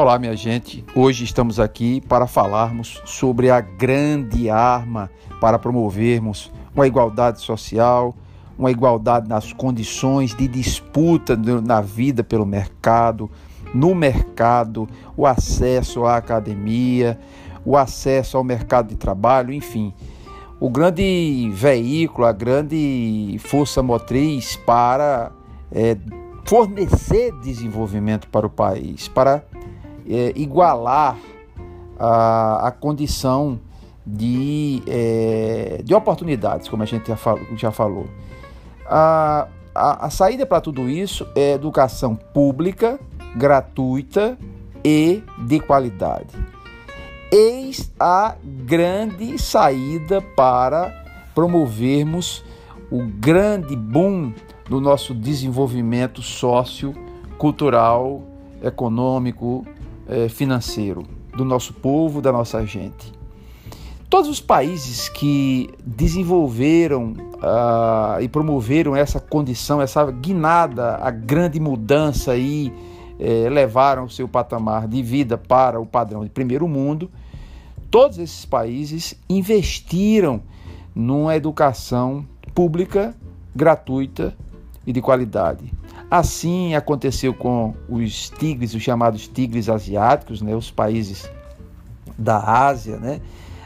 Olá, minha gente. Hoje estamos aqui para falarmos sobre a grande arma para promovermos uma igualdade social, uma igualdade nas condições de disputa na vida pelo mercado, no mercado, o acesso à academia, o acesso ao mercado de trabalho, enfim. O grande veículo, a grande força motriz para é, fornecer desenvolvimento para o país, para é, igualar a, a condição de, é, de oportunidades, como a gente já, fal, já falou. A, a, a saída para tudo isso é educação pública, gratuita e de qualidade. Eis a grande saída para promovermos o grande boom do nosso desenvolvimento sócio-cultural, econômico, financeiro do nosso povo, da nossa gente. Todos os países que desenvolveram uh, e promoveram essa condição, essa guinada, a grande mudança e eh, levaram o seu patamar de vida para o padrão de primeiro mundo, todos esses países investiram numa educação pública, gratuita e de qualidade. Assim aconteceu com os tigres, os chamados tigres asiáticos, né, os países da Ásia, né,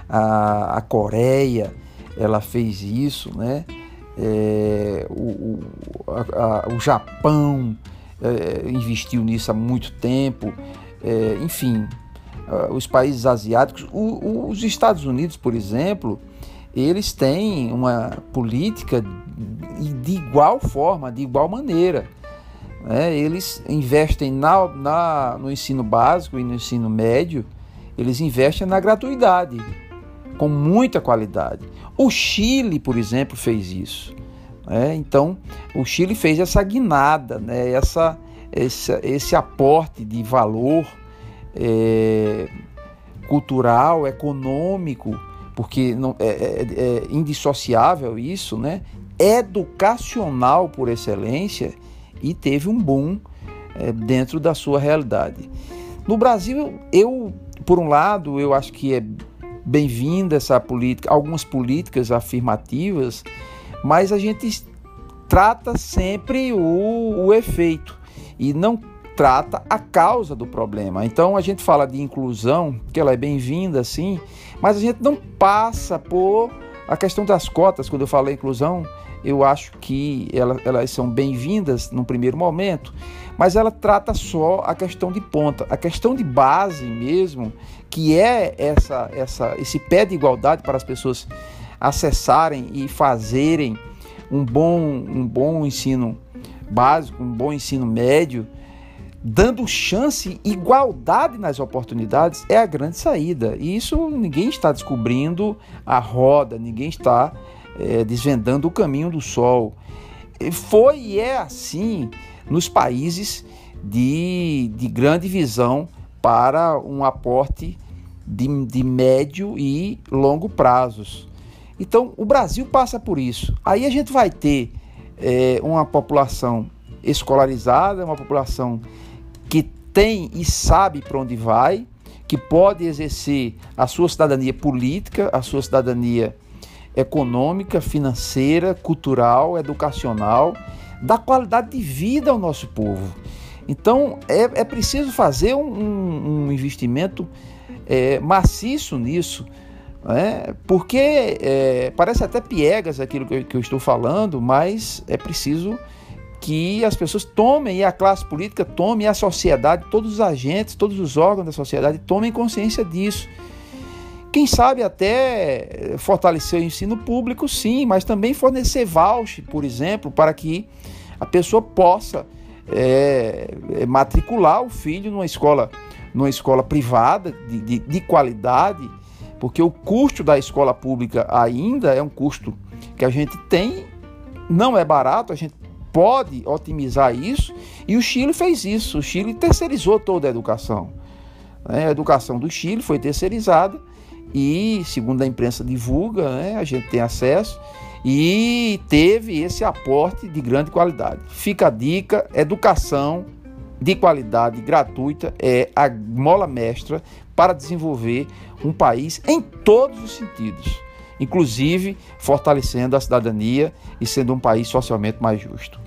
a, a Coreia, ela fez isso, né, é, o, a, o Japão é, investiu nisso há muito tempo, é, enfim, os países asiáticos, o, os Estados Unidos, por exemplo, eles têm uma política de igual forma, de igual maneira. Né? Eles investem na, na, no ensino básico e no ensino médio, eles investem na gratuidade, com muita qualidade. O Chile, por exemplo, fez isso. Né? Então, o Chile fez essa guinada, né? essa, esse, esse aporte de valor é, cultural, econômico, porque não, é, é, é indissociável isso, né? educacional por excelência e teve um boom é, dentro da sua realidade. No Brasil, eu, por um lado, eu acho que é bem-vinda essa política, algumas políticas afirmativas, mas a gente trata sempre o, o efeito e não trata a causa do problema. Então a gente fala de inclusão, que ela é bem-vinda, sim, mas a gente não passa por a questão das cotas. Quando eu falo inclusão, eu acho que elas, elas são bem-vindas no primeiro momento, mas ela trata só a questão de ponta, a questão de base mesmo, que é essa, essa, esse pé de igualdade para as pessoas acessarem e fazerem um bom, um bom ensino básico, um bom ensino médio, dando chance, igualdade nas oportunidades, é a grande saída. E isso ninguém está descobrindo a roda, ninguém está é, desvendando o caminho do sol. Foi e é assim nos países de, de grande visão para um aporte de, de médio e longo prazos. Então, o Brasil passa por isso. Aí a gente vai ter é, uma população escolarizada, uma população tem e sabe para onde vai, que pode exercer a sua cidadania política, a sua cidadania econômica, financeira, cultural, educacional, da qualidade de vida ao nosso povo. Então é, é preciso fazer um, um investimento é, maciço nisso, né? porque é, parece até piegas aquilo que eu, que eu estou falando, mas é preciso que as pessoas tomem, e a classe política tome, e a sociedade, todos os agentes, todos os órgãos da sociedade tomem consciência disso. Quem sabe até fortalecer o ensino público, sim, mas também fornecer voucher, por exemplo, para que a pessoa possa é, é matricular o filho numa escola, numa escola privada de, de, de qualidade, porque o custo da escola pública ainda é um custo que a gente tem, não é barato, a gente pode otimizar isso e o Chile fez isso. O Chile terceirizou toda a educação. Né? A educação do Chile foi terceirizada e, segundo a imprensa divulga, né, a gente tem acesso e teve esse aporte de grande qualidade. Fica a dica: educação de qualidade gratuita é a mola mestra para desenvolver um país em todos os sentidos, inclusive fortalecendo a cidadania e sendo um país socialmente mais justo.